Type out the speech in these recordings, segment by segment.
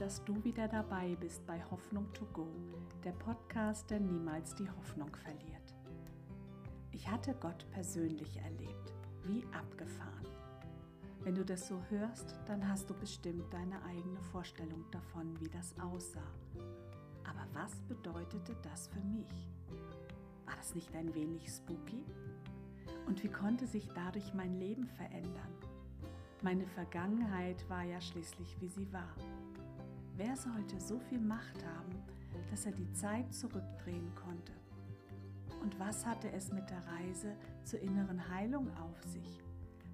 dass du wieder dabei bist bei Hoffnung to Go, der Podcast, der niemals die Hoffnung verliert. Ich hatte Gott persönlich erlebt, wie abgefahren. Wenn du das so hörst, dann hast du bestimmt deine eigene Vorstellung davon, wie das aussah. Aber was bedeutete das für mich? War das nicht ein wenig spooky? Und wie konnte sich dadurch mein Leben verändern? Meine Vergangenheit war ja schließlich, wie sie war. Wer sollte so viel Macht haben, dass er die Zeit zurückdrehen konnte? Und was hatte es mit der Reise zur inneren Heilung auf sich?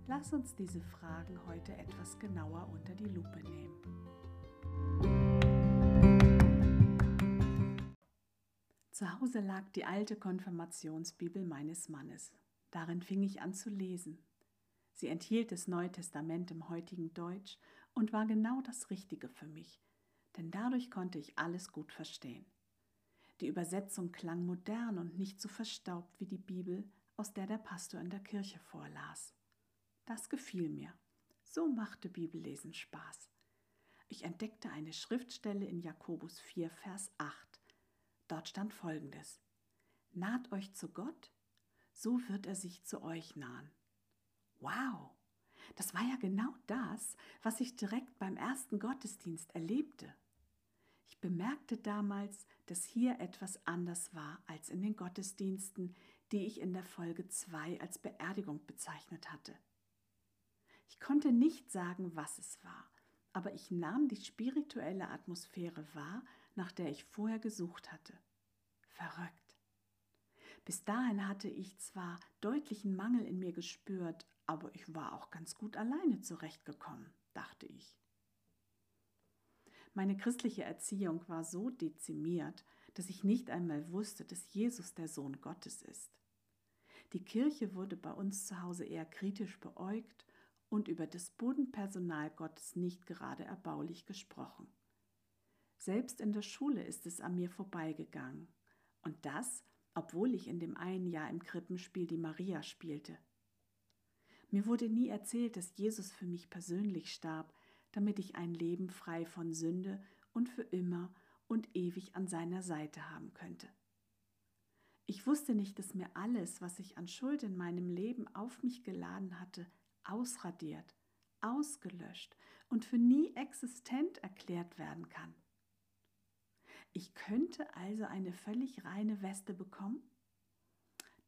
Lass uns diese Fragen heute etwas genauer unter die Lupe nehmen. Zu Hause lag die alte Konfirmationsbibel meines Mannes. Darin fing ich an zu lesen. Sie enthielt das Neue Testament im heutigen Deutsch und war genau das Richtige für mich, denn dadurch konnte ich alles gut verstehen. Die Übersetzung klang modern und nicht so verstaubt wie die Bibel, aus der der Pastor in der Kirche vorlas. Das gefiel mir. So machte Bibellesen Spaß. Ich entdeckte eine Schriftstelle in Jakobus 4, Vers 8. Dort stand folgendes: Naht euch zu Gott, so wird er sich zu euch nahen. Wow, das war ja genau das, was ich direkt beim ersten Gottesdienst erlebte. Ich bemerkte damals, dass hier etwas anders war als in den Gottesdiensten, die ich in der Folge 2 als Beerdigung bezeichnet hatte. Ich konnte nicht sagen, was es war, aber ich nahm die spirituelle Atmosphäre wahr, nach der ich vorher gesucht hatte. Verrückt. Bis dahin hatte ich zwar deutlichen Mangel in mir gespürt, aber ich war auch ganz gut alleine zurechtgekommen, dachte ich. Meine christliche Erziehung war so dezimiert, dass ich nicht einmal wusste, dass Jesus der Sohn Gottes ist. Die Kirche wurde bei uns zu Hause eher kritisch beäugt und über das Bodenpersonal Gottes nicht gerade erbaulich gesprochen. Selbst in der Schule ist es an mir vorbeigegangen. Und das, obwohl ich in dem einen Jahr im Krippenspiel die Maria spielte. Mir wurde nie erzählt, dass Jesus für mich persönlich starb, damit ich ein Leben frei von Sünde und für immer und ewig an seiner Seite haben könnte. Ich wusste nicht, dass mir alles, was ich an Schuld in meinem Leben auf mich geladen hatte, ausradiert, ausgelöscht und für nie existent erklärt werden kann. Ich könnte also eine völlig reine Weste bekommen?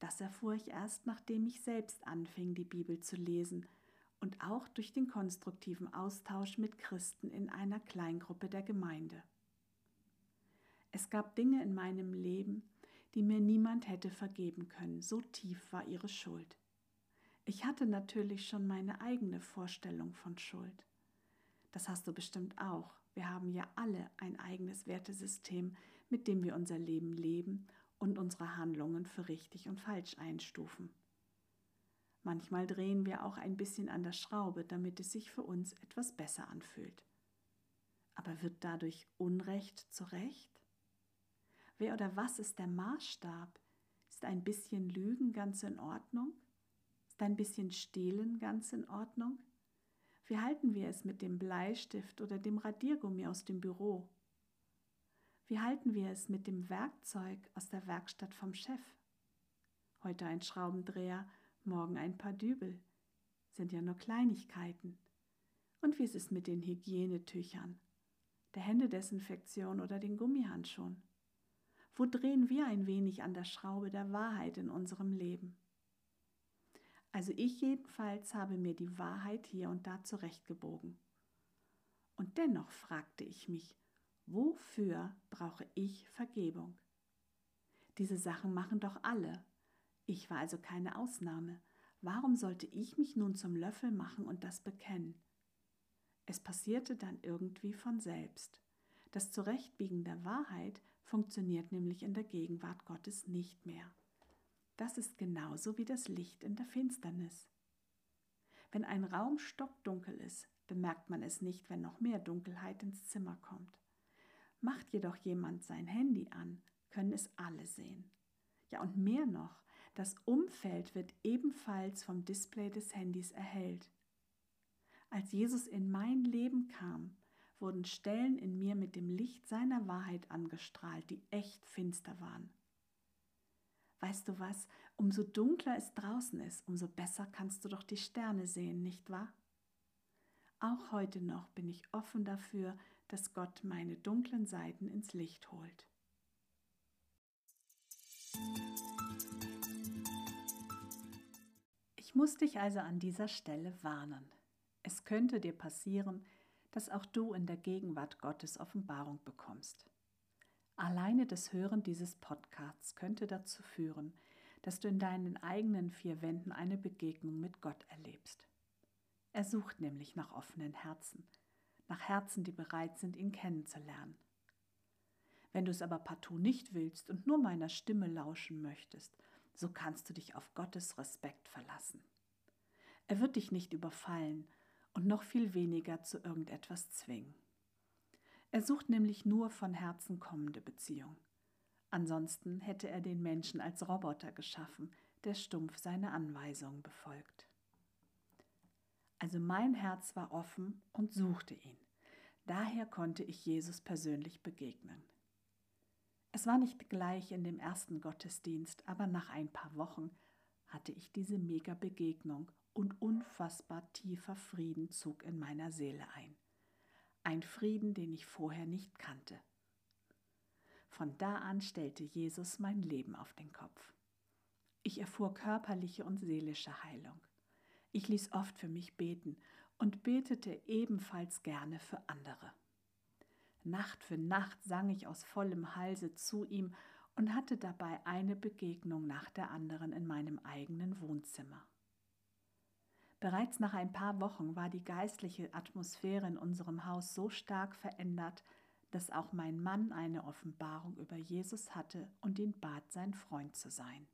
Das erfuhr ich erst, nachdem ich selbst anfing, die Bibel zu lesen und auch durch den konstruktiven Austausch mit Christen in einer Kleingruppe der Gemeinde. Es gab Dinge in meinem Leben, die mir niemand hätte vergeben können, so tief war ihre Schuld. Ich hatte natürlich schon meine eigene Vorstellung von Schuld. Das hast du bestimmt auch. Wir haben ja alle ein eigenes Wertesystem, mit dem wir unser Leben leben und unsere Handlungen für richtig und falsch einstufen. Manchmal drehen wir auch ein bisschen an der Schraube, damit es sich für uns etwas besser anfühlt. Aber wird dadurch Unrecht zu Recht? Wer oder was ist der Maßstab? Ist ein bisschen Lügen ganz in Ordnung? Ist ein bisschen Stehlen ganz in Ordnung? Wie halten wir es mit dem Bleistift oder dem Radiergummi aus dem Büro? Wie halten wir es mit dem Werkzeug aus der Werkstatt vom Chef? Heute ein Schraubendreher, morgen ein paar Dübel. Sind ja nur Kleinigkeiten. Und wie ist es mit den Hygienetüchern, der Händedesinfektion oder den Gummihandschuhen? Wo drehen wir ein wenig an der Schraube der Wahrheit in unserem Leben? Also ich jedenfalls habe mir die Wahrheit hier und da zurechtgebogen. Und dennoch fragte ich mich, wofür brauche ich Vergebung? Diese Sachen machen doch alle. Ich war also keine Ausnahme. Warum sollte ich mich nun zum Löffel machen und das bekennen? Es passierte dann irgendwie von selbst. Das Zurechtbiegen der Wahrheit funktioniert nämlich in der Gegenwart Gottes nicht mehr. Das ist genauso wie das Licht in der Finsternis. Wenn ein Raum stockdunkel ist, bemerkt man es nicht, wenn noch mehr Dunkelheit ins Zimmer kommt. Macht jedoch jemand sein Handy an, können es alle sehen. Ja, und mehr noch, das Umfeld wird ebenfalls vom Display des Handys erhellt. Als Jesus in mein Leben kam, wurden Stellen in mir mit dem Licht seiner Wahrheit angestrahlt, die echt finster waren. Weißt du was, umso dunkler es draußen ist, umso besser kannst du doch die Sterne sehen, nicht wahr? Auch heute noch bin ich offen dafür, dass Gott meine dunklen Seiten ins Licht holt. Ich muss dich also an dieser Stelle warnen. Es könnte dir passieren, dass auch du in der Gegenwart Gottes Offenbarung bekommst. Alleine das Hören dieses Podcasts könnte dazu führen, dass du in deinen eigenen vier Wänden eine Begegnung mit Gott erlebst. Er sucht nämlich nach offenen Herzen, nach Herzen, die bereit sind, ihn kennenzulernen. Wenn du es aber partout nicht willst und nur meiner Stimme lauschen möchtest, so kannst du dich auf Gottes Respekt verlassen. Er wird dich nicht überfallen und noch viel weniger zu irgendetwas zwingen. Er sucht nämlich nur von Herzen kommende Beziehung. Ansonsten hätte er den Menschen als Roboter geschaffen, der stumpf seine Anweisungen befolgt. Also mein Herz war offen und suchte ihn. Daher konnte ich Jesus persönlich begegnen. Es war nicht gleich in dem ersten Gottesdienst, aber nach ein paar Wochen hatte ich diese Mega-Begegnung und unfassbar tiefer Frieden zog in meiner Seele ein. Ein Frieden, den ich vorher nicht kannte. Von da an stellte Jesus mein Leben auf den Kopf. Ich erfuhr körperliche und seelische Heilung. Ich ließ oft für mich beten und betete ebenfalls gerne für andere. Nacht für Nacht sang ich aus vollem Halse zu ihm und hatte dabei eine Begegnung nach der anderen in meinem eigenen Wohnzimmer. Bereits nach ein paar Wochen war die geistliche Atmosphäre in unserem Haus so stark verändert, dass auch mein Mann eine Offenbarung über Jesus hatte und ihn bat, sein Freund zu sein.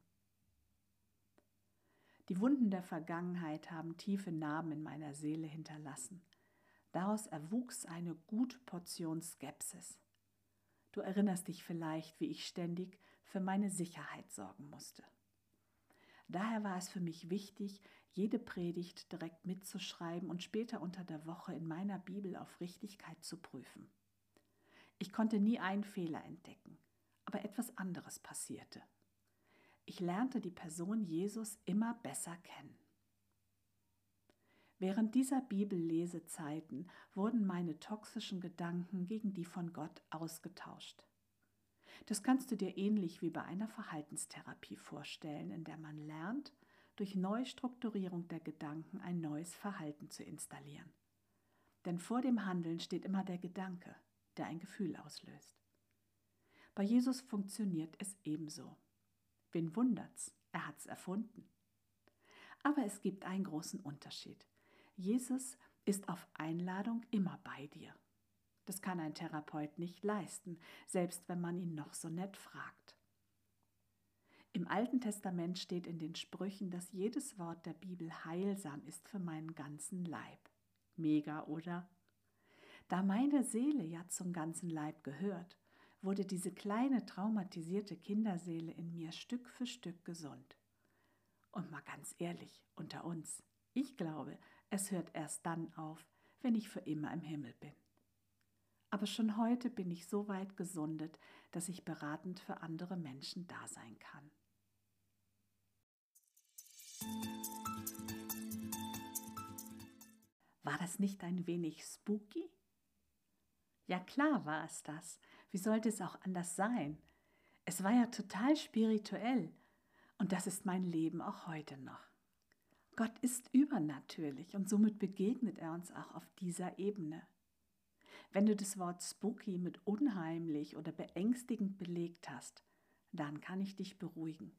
Die Wunden der Vergangenheit haben tiefe Narben in meiner Seele hinterlassen. Daraus erwuchs eine gute Portion Skepsis. Du erinnerst dich vielleicht, wie ich ständig für meine Sicherheit sorgen musste. Daher war es für mich wichtig, jede Predigt direkt mitzuschreiben und später unter der Woche in meiner Bibel auf Richtigkeit zu prüfen. Ich konnte nie einen Fehler entdecken, aber etwas anderes passierte. Ich lernte die Person Jesus immer besser kennen. Während dieser Bibellesezeiten wurden meine toxischen Gedanken gegen die von Gott ausgetauscht. Das kannst du dir ähnlich wie bei einer Verhaltenstherapie vorstellen, in der man lernt, durch Neustrukturierung der Gedanken ein neues Verhalten zu installieren. Denn vor dem Handeln steht immer der Gedanke, der ein Gefühl auslöst. Bei Jesus funktioniert es ebenso. Wen wundert's? Er hat's erfunden. Aber es gibt einen großen Unterschied. Jesus ist auf Einladung immer bei dir. Das kann ein Therapeut nicht leisten, selbst wenn man ihn noch so nett fragt. Im Alten Testament steht in den Sprüchen, dass jedes Wort der Bibel heilsam ist für meinen ganzen Leib. Mega, oder? Da meine Seele ja zum ganzen Leib gehört, wurde diese kleine traumatisierte Kinderseele in mir Stück für Stück gesund. Und mal ganz ehrlich, unter uns, ich glaube, es hört erst dann auf, wenn ich für immer im Himmel bin. Aber schon heute bin ich so weit gesundet, dass ich beratend für andere Menschen da sein kann. War das nicht ein wenig spooky? Ja klar war es das. Wie sollte es auch anders sein? Es war ja total spirituell und das ist mein Leben auch heute noch. Gott ist übernatürlich und somit begegnet er uns auch auf dieser Ebene. Wenn du das Wort spooky mit unheimlich oder beängstigend belegt hast, dann kann ich dich beruhigen.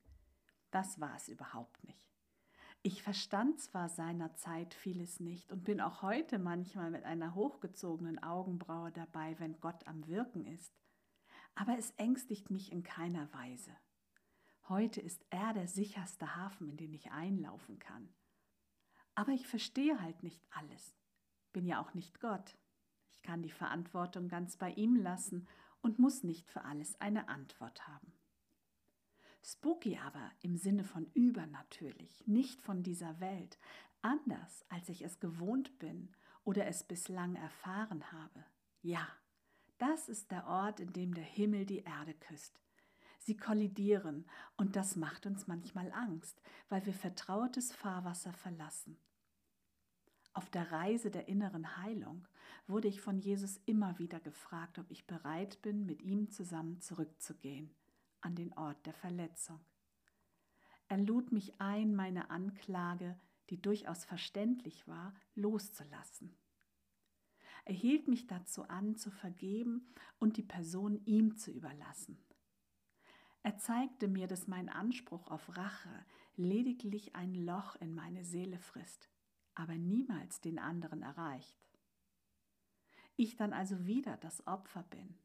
Das war es überhaupt nicht. Ich verstand zwar seinerzeit vieles nicht und bin auch heute manchmal mit einer hochgezogenen Augenbraue dabei, wenn Gott am Wirken ist, aber es ängstigt mich in keiner Weise. Heute ist er der sicherste Hafen, in den ich einlaufen kann. Aber ich verstehe halt nicht alles, bin ja auch nicht Gott. Ich kann die Verantwortung ganz bei ihm lassen und muss nicht für alles eine Antwort haben. Spooky aber im Sinne von übernatürlich, nicht von dieser Welt, anders als ich es gewohnt bin oder es bislang erfahren habe. Ja, das ist der Ort, in dem der Himmel die Erde küsst. Sie kollidieren und das macht uns manchmal Angst, weil wir vertrautes Fahrwasser verlassen. Auf der Reise der inneren Heilung wurde ich von Jesus immer wieder gefragt, ob ich bereit bin, mit ihm zusammen zurückzugehen an den Ort der Verletzung. Er lud mich ein, meine Anklage, die durchaus verständlich war, loszulassen. Er hielt mich dazu an, zu vergeben und die Person ihm zu überlassen. Er zeigte mir, dass mein Anspruch auf Rache lediglich ein Loch in meine Seele frisst, aber niemals den anderen erreicht. Ich dann also wieder das Opfer bin,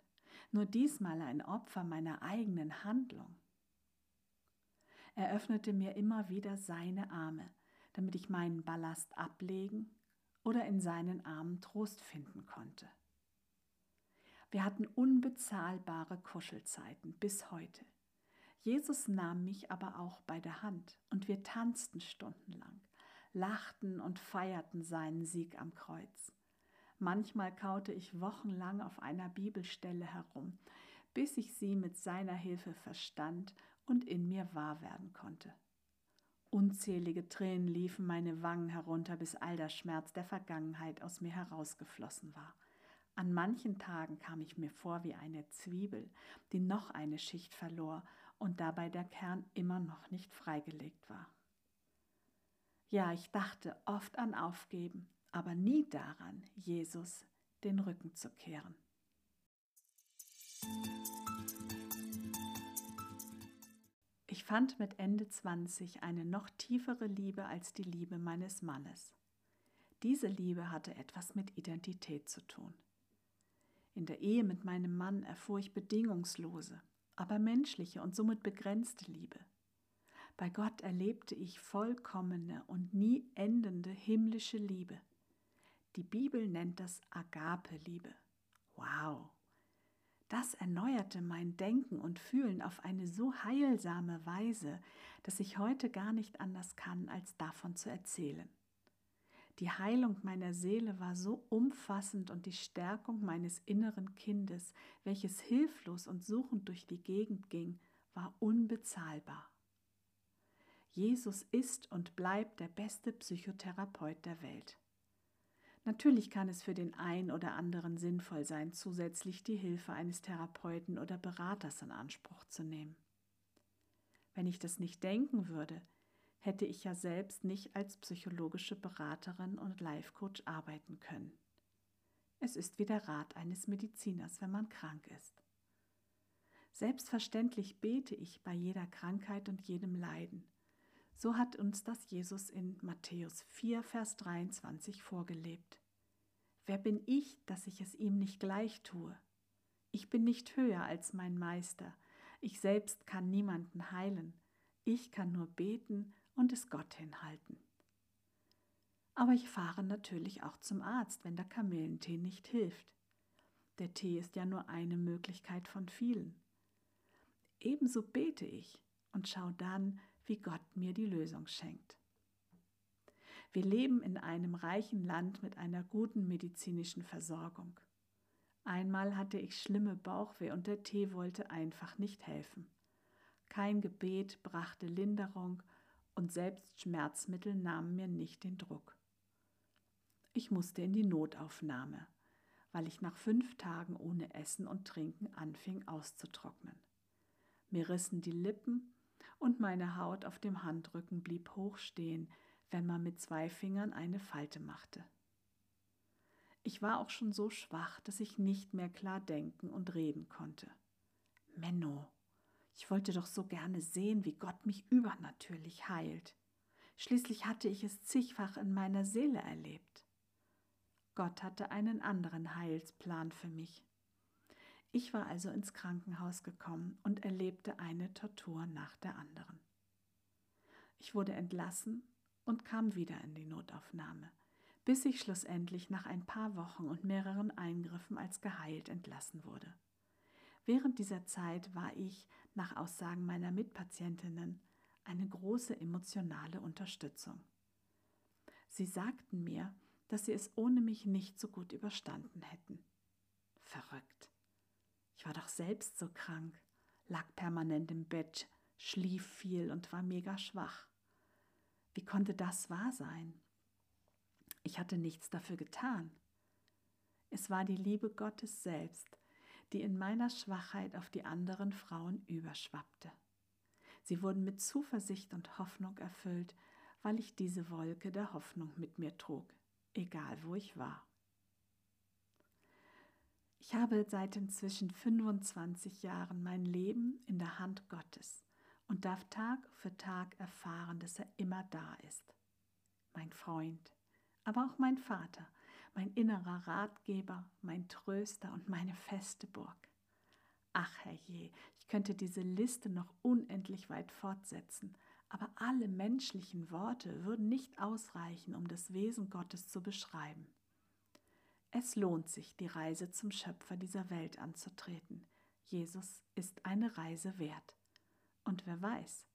nur diesmal ein Opfer meiner eigenen Handlung. Er öffnete mir immer wieder seine Arme, damit ich meinen Ballast ablegen oder in seinen Armen Trost finden konnte. Wir hatten unbezahlbare Kuschelzeiten bis heute. Jesus nahm mich aber auch bei der Hand und wir tanzten stundenlang, lachten und feierten seinen Sieg am Kreuz. Manchmal kaute ich wochenlang auf einer Bibelstelle herum, bis ich sie mit seiner Hilfe verstand und in mir wahr werden konnte. Unzählige Tränen liefen meine Wangen herunter, bis all der Schmerz der Vergangenheit aus mir herausgeflossen war. An manchen Tagen kam ich mir vor wie eine Zwiebel, die noch eine Schicht verlor und dabei der Kern immer noch nicht freigelegt war. Ja, ich dachte oft an Aufgeben, aber nie daran, Jesus den Rücken zu kehren. Ich fand mit Ende 20 eine noch tiefere Liebe als die Liebe meines Mannes. Diese Liebe hatte etwas mit Identität zu tun. In der Ehe mit meinem Mann erfuhr ich bedingungslose, aber menschliche und somit begrenzte Liebe. Bei Gott erlebte ich vollkommene und nie endende himmlische Liebe. Die Bibel nennt das Agape-Liebe. Wow! Das erneuerte mein Denken und Fühlen auf eine so heilsame Weise, dass ich heute gar nicht anders kann, als davon zu erzählen. Die Heilung meiner Seele war so umfassend und die Stärkung meines inneren Kindes, welches hilflos und suchend durch die Gegend ging, war unbezahlbar. Jesus ist und bleibt der beste Psychotherapeut der Welt. Natürlich kann es für den einen oder anderen sinnvoll sein, zusätzlich die Hilfe eines Therapeuten oder Beraters in Anspruch zu nehmen. Wenn ich das nicht denken würde, hätte ich ja selbst nicht als psychologische Beraterin und Life-Coach arbeiten können. Es ist wie der Rat eines Mediziners, wenn man krank ist. Selbstverständlich bete ich bei jeder Krankheit und jedem Leiden so hat uns das Jesus in Matthäus 4, Vers 23 vorgelebt. Wer bin ich, dass ich es ihm nicht gleich tue? Ich bin nicht höher als mein Meister. Ich selbst kann niemanden heilen. Ich kann nur beten und es Gott hinhalten. Aber ich fahre natürlich auch zum Arzt, wenn der Kamillentee nicht hilft. Der Tee ist ja nur eine Möglichkeit von vielen. Ebenso bete ich und schau dann, wie Gott mir die Lösung schenkt. Wir leben in einem reichen Land mit einer guten medizinischen Versorgung. Einmal hatte ich schlimme Bauchweh und der Tee wollte einfach nicht helfen. Kein Gebet brachte Linderung und selbst Schmerzmittel nahmen mir nicht den Druck. Ich musste in die Notaufnahme, weil ich nach fünf Tagen ohne Essen und Trinken anfing auszutrocknen. Mir rissen die Lippen und meine Haut auf dem Handrücken blieb hoch stehen, wenn man mit zwei Fingern eine Falte machte. Ich war auch schon so schwach, dass ich nicht mehr klar denken und reden konnte. Menno, ich wollte doch so gerne sehen, wie Gott mich übernatürlich heilt. Schließlich hatte ich es zigfach in meiner Seele erlebt. Gott hatte einen anderen Heilsplan für mich. Ich war also ins Krankenhaus gekommen und erlebte eine Tortur nach der anderen. Ich wurde entlassen und kam wieder in die Notaufnahme, bis ich schlussendlich nach ein paar Wochen und mehreren Eingriffen als geheilt entlassen wurde. Während dieser Zeit war ich, nach Aussagen meiner Mitpatientinnen, eine große emotionale Unterstützung. Sie sagten mir, dass sie es ohne mich nicht so gut überstanden hätten. Verrückt. Ich war doch selbst so krank, lag permanent im Bett, schlief viel und war mega schwach. Wie konnte das wahr sein? Ich hatte nichts dafür getan. Es war die Liebe Gottes selbst, die in meiner Schwachheit auf die anderen Frauen überschwappte. Sie wurden mit Zuversicht und Hoffnung erfüllt, weil ich diese Wolke der Hoffnung mit mir trug, egal wo ich war. Ich habe seit inzwischen 25 Jahren mein Leben in der Hand Gottes und darf Tag für Tag erfahren, dass er immer da ist. Mein Freund, aber auch mein Vater, mein innerer Ratgeber, mein Tröster und meine feste Burg. Ach herrje, ich könnte diese Liste noch unendlich weit fortsetzen, aber alle menschlichen Worte würden nicht ausreichen, um das Wesen Gottes zu beschreiben. Es lohnt sich, die Reise zum Schöpfer dieser Welt anzutreten. Jesus ist eine Reise wert. Und wer weiß,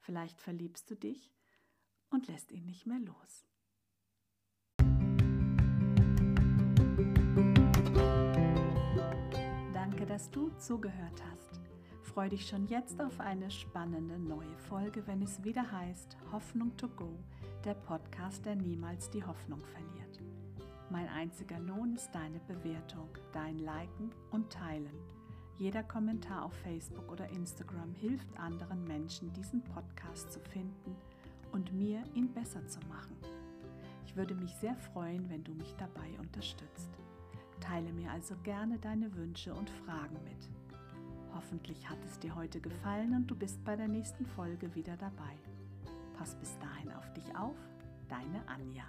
vielleicht verliebst du dich und lässt ihn nicht mehr los. Dass du zugehört hast. Freu dich schon jetzt auf eine spannende neue Folge, wenn es wieder heißt Hoffnung to go, der Podcast, der niemals die Hoffnung verliert. Mein einziger Lohn ist deine Bewertung, dein Liken und Teilen. Jeder Kommentar auf Facebook oder Instagram hilft anderen Menschen, diesen Podcast zu finden und mir, ihn besser zu machen. Ich würde mich sehr freuen, wenn du mich dabei unterstützt. Teile mir also gerne deine Wünsche und Fragen mit. Hoffentlich hat es dir heute gefallen und du bist bei der nächsten Folge wieder dabei. Pass bis dahin auf dich auf, deine Anja.